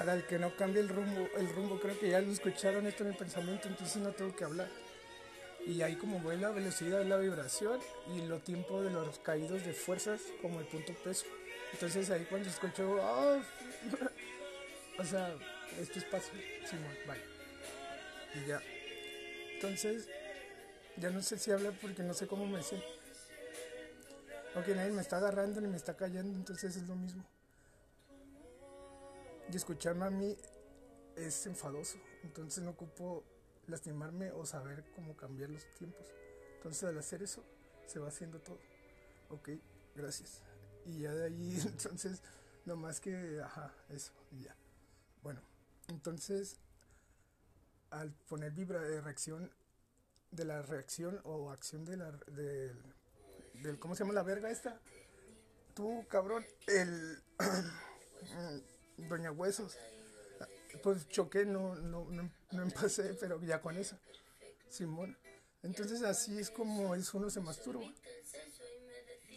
para el que no cambie el rumbo, el rumbo creo que ya lo escucharon esto en el pensamiento, entonces no tengo que hablar. Y ahí como voy la velocidad, la vibración y lo tiempo de los caídos de fuerzas como el punto peso. Entonces ahí cuando escucho, oh, o sea, este espacio, Simón, vale. Y ya. Entonces, ya no sé si hablar porque no sé cómo me siento. Aunque nadie me está agarrando ni me está cayendo, entonces es lo mismo. Y escucharme a mí es enfadoso, entonces no ocupo lastimarme o saber cómo cambiar los tiempos. Entonces al hacer eso, se va haciendo todo. Ok, gracias. Y ya de ahí, entonces, más que, ajá, eso, y ya. Bueno, entonces, al poner vibra de reacción, de la reacción o acción de la, del, ¿cómo se llama la verga esta? Tú, cabrón, el, Doña Huesos. Pues choqué, no, no, no, no empecé, pero ya con eso. Simón. Entonces así es como es uno se masturba.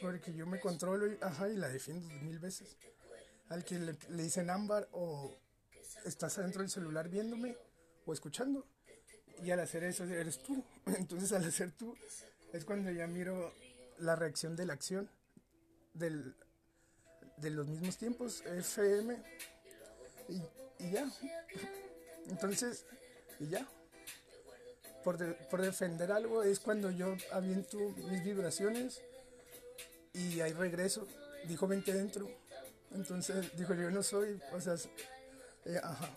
Porque yo me controlo y, ajá, y la defiendo mil veces. Al que le, dicen ámbar o estás adentro del celular viéndome o escuchando. Y al hacer eso eres tú. Entonces al hacer tú es cuando ya miro la reacción de la acción del, de los mismos tiempos, FM, y, ya. Entonces, y ya. Por, por, defender algo es cuando yo aviento mis vibraciones y ahí regreso. Dijo, vente dentro. Entonces, dijo, yo no soy, o sea, eh, ajá.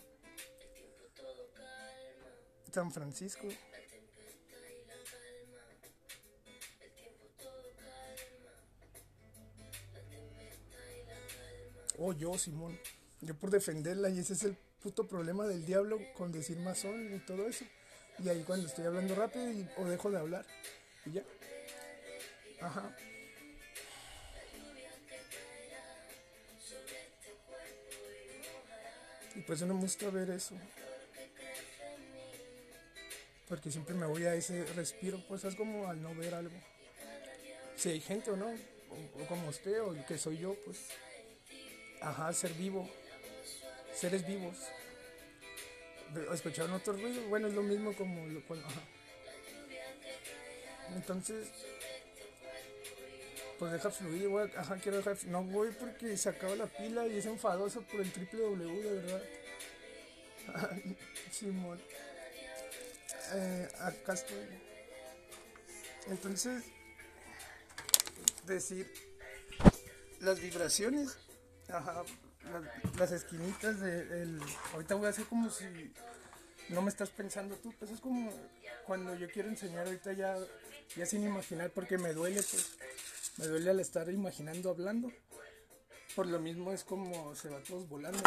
San Francisco. Oh, yo, Simón. Yo por defenderla y ese es el puto problema del diablo con decir masón y todo eso. Y ahí cuando estoy hablando rápido y, o dejo de hablar. Y ya. Ajá. Y pues no me gusta ver eso. Porque siempre me voy a ese respiro, pues es como al no ver algo. Si hay gente o no, o, o como usted, o que soy yo, pues. Ajá, ser vivo seres vivos. ¿Escucharon otro ruido? Bueno, es lo mismo como lo cual, Entonces, pues deja fluir, voy, ajá, quiero dejar, no voy porque se acaba la pila y es enfadoso por el triple W, de verdad. Simón. Eh, acá. Entonces, decir las vibraciones, ajá, las, esquinitas de el, ahorita voy a hacer como si no me estás pensando tú, pues es como cuando yo quiero enseñar ahorita ya, ya sin imaginar porque me duele, pues me duele al estar imaginando hablando. Por lo mismo es como se va todos volando.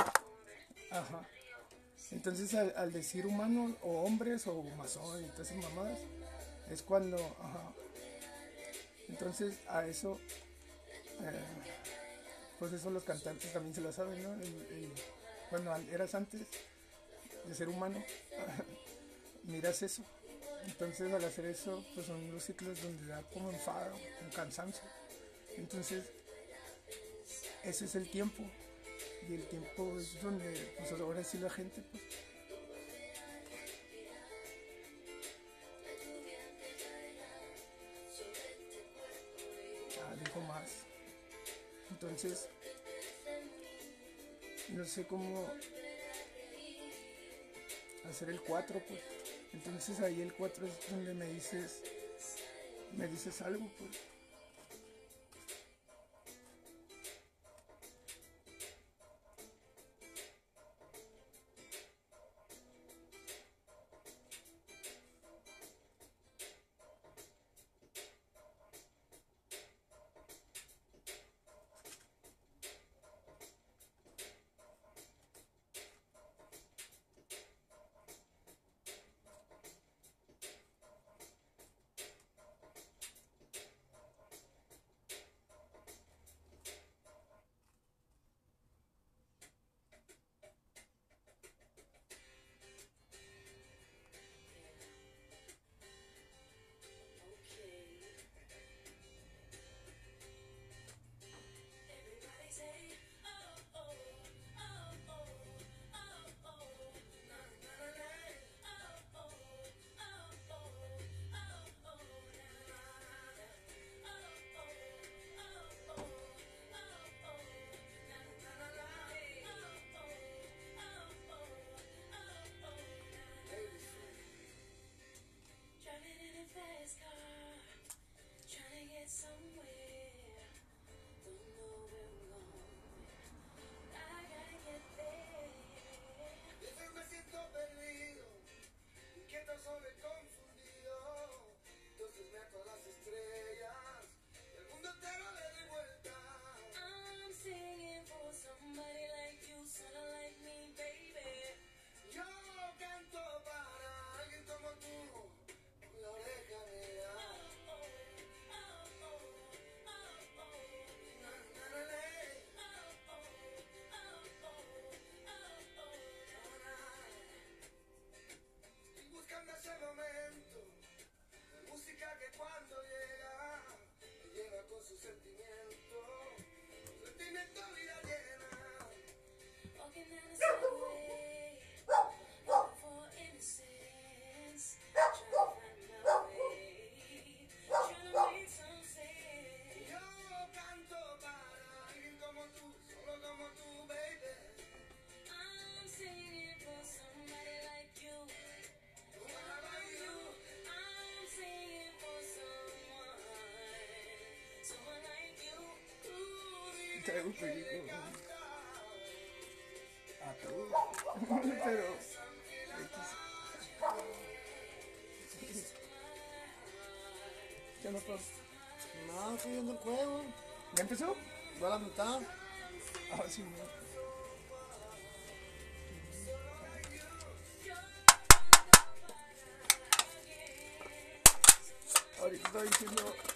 Ajá. Entonces al, decir humano o hombres o masón y todas esas mamadas, es cuando, ajá. Entonces a eso eh, pues eso los cantantes también se lo saben, ¿no? cuando eras antes de ser humano, miras eso. Entonces al hacer eso, pues son los ciclos donde da como enfado, un cansancio. Entonces, ese es el tiempo. Y el tiempo es donde, pues ahora sí la gente, pues, Entonces, no sé cómo hacer el 4, pues. Entonces ahí el 4 es donde me dices, me dices algo, pues. Traigo perico. A todo. Pero. ¿Qué onda, Pau? No, estoy viendo el juego. ¿Ya empezó? Va a la mitad. Ah, sí, no. Ahorita diciendo.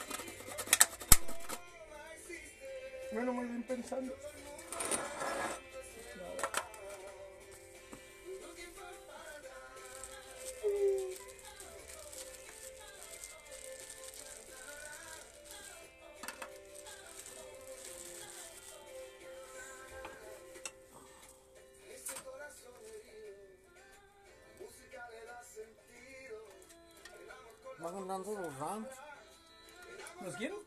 Sentido. El amor con Van ganando los Rams. ¿Los quiero?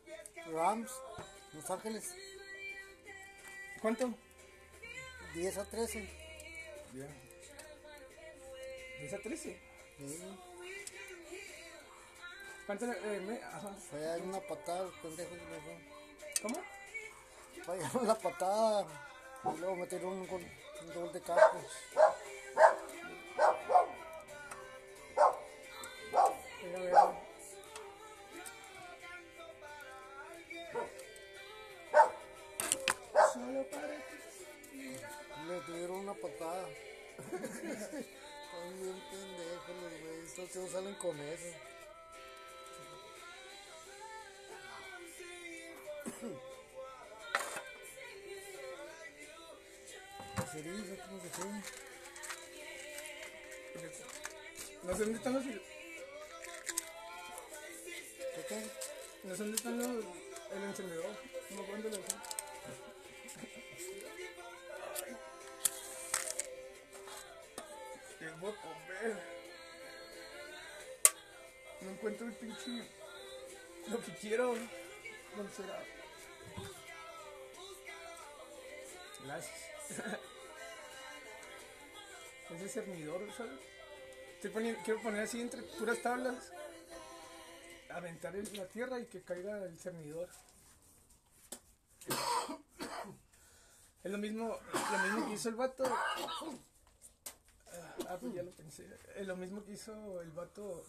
Rams. Los Ángeles. ¿Cuánto? 10 a 13. Ya. 10 a 13. Sí. ¿Cuánto? Eh, me- ajá. Fue una patada, los pendejos. me fue. ¿Cómo? Fallaron la patada. Y luego metieron un gol, un gol de campo. Tíos salen con eso. Dice, ¿cómo se fue? No sé dónde están los. ¿Qué qué? No sé dónde están los. El encendedor. No me acuerdo. ¿Qué voy a comer? Encuentro el pinche. Lo que quiero. ¿Dónde será? Gracias. Ese cernidor, ¿sabes? Estoy poniendo, quiero poner así entre puras tablas. Aventar en la tierra y que caiga el cernidor. Es lo mismo, lo mismo que hizo el vato. Ah, pues ya lo pensé. Es lo mismo que hizo el vato.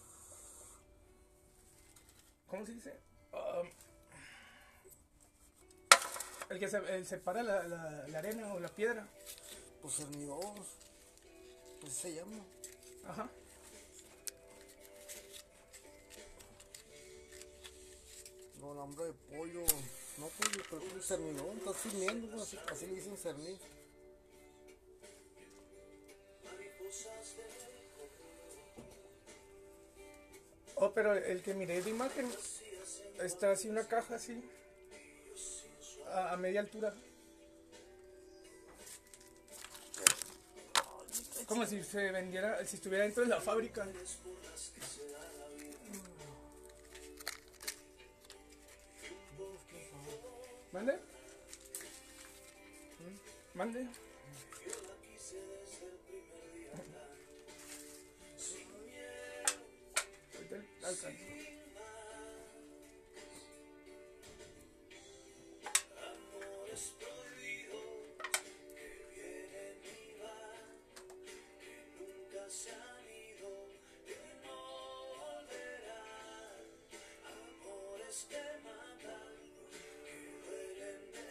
¿Cómo se dice? Um, el que se, el separa la, la, la arena o la piedra. Pues cernidor. Pues se llama. Ajá. No, nombre de pollo. No pollo, pero es un cernidor. Estás filmiendo, así, así le dicen cernir. Pero el que miré de imagen está así una caja así. A, media altura. Como si se vendiera, si estuviera dentro de la fábrica. ¿Mande? ¿Mande?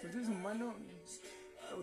Si eres humano, oh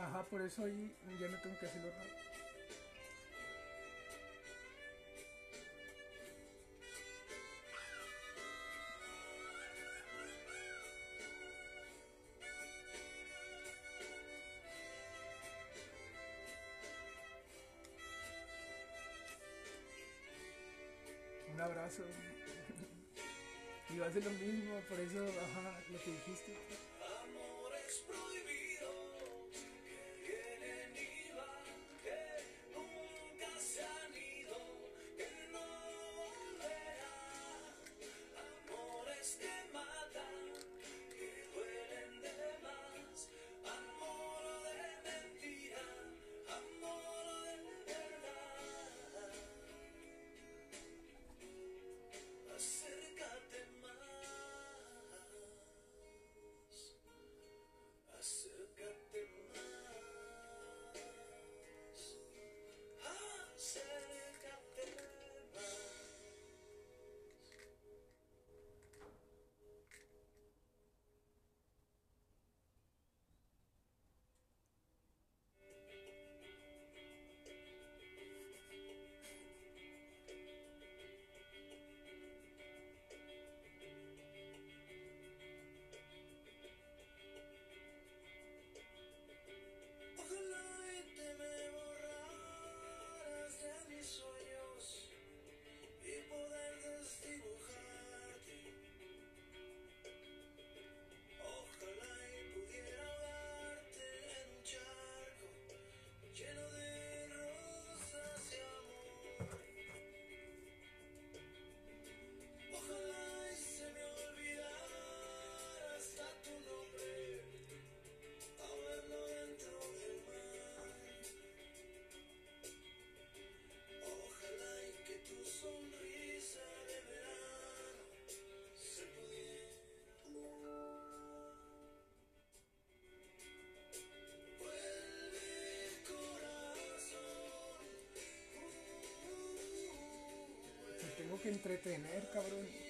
Ajá, por eso hoy ya no tengo que hacerlo raro. Un abrazo. Y va a lo mismo, por eso, ajá, lo que dijiste. que entretener, cabrón.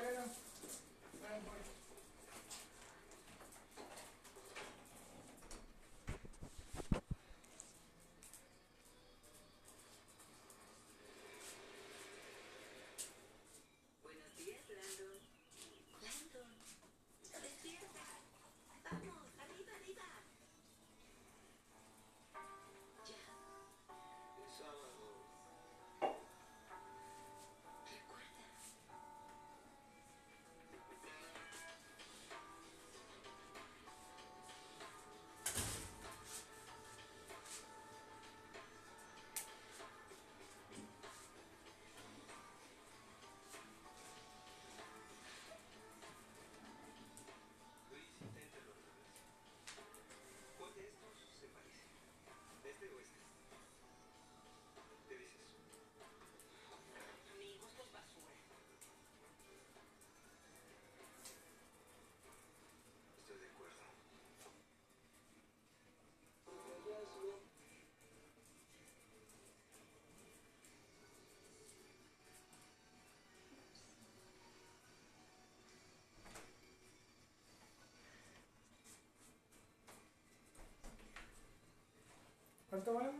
¿Cuánto vale?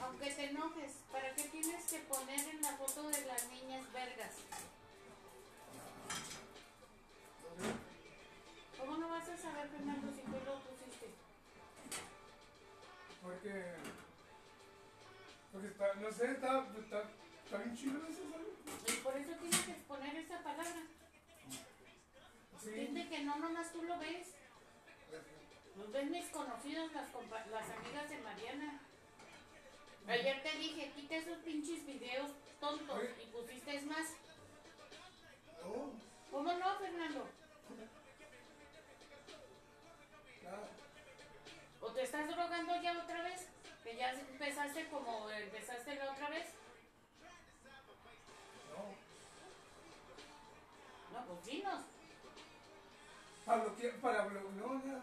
Aunque te enojes, ¿para qué tienes que poner en la foto de las niñas vergas? ¿Cómo no vas a saber, Fernando, si tú lo pusiste? Porque. Porque está, no sé, está, está, está bien chido eso, ¿sabes? Y por eso tienes que exponer esa palabra. Sí. Entiende que no nomás tú lo ves. Los ven mis conocidos, las, las amigas de Mariana. Ayer te dije, quita esos pinches videos tontos y pusiste más. No, ¿Cómo no, Fernando? ¿O te estás drogando ya otra vez? Que ya empezaste como empezaste la otra vez. No. No, pues dinos. Para bloquear, para bloquear, no.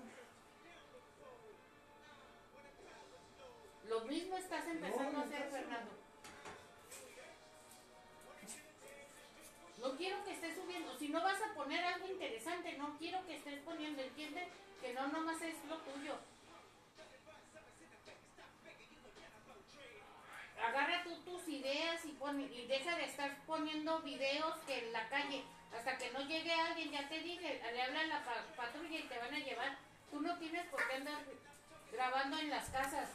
Lo mismo estás empezando No, a hacer, Fernando. No quiero que estés subiendo. Si no vas a poner algo interesante, no quiero que estés poniendo. Entiende que no nomás es lo tuyo. Agarra tú tus ideas y, deja de estar poniendo videos que en la calle. Hasta que no llegue alguien, ya te dije, le hablan la pa- patrulla y te van a llevar. Tú no tienes por qué andar grabando en las casas.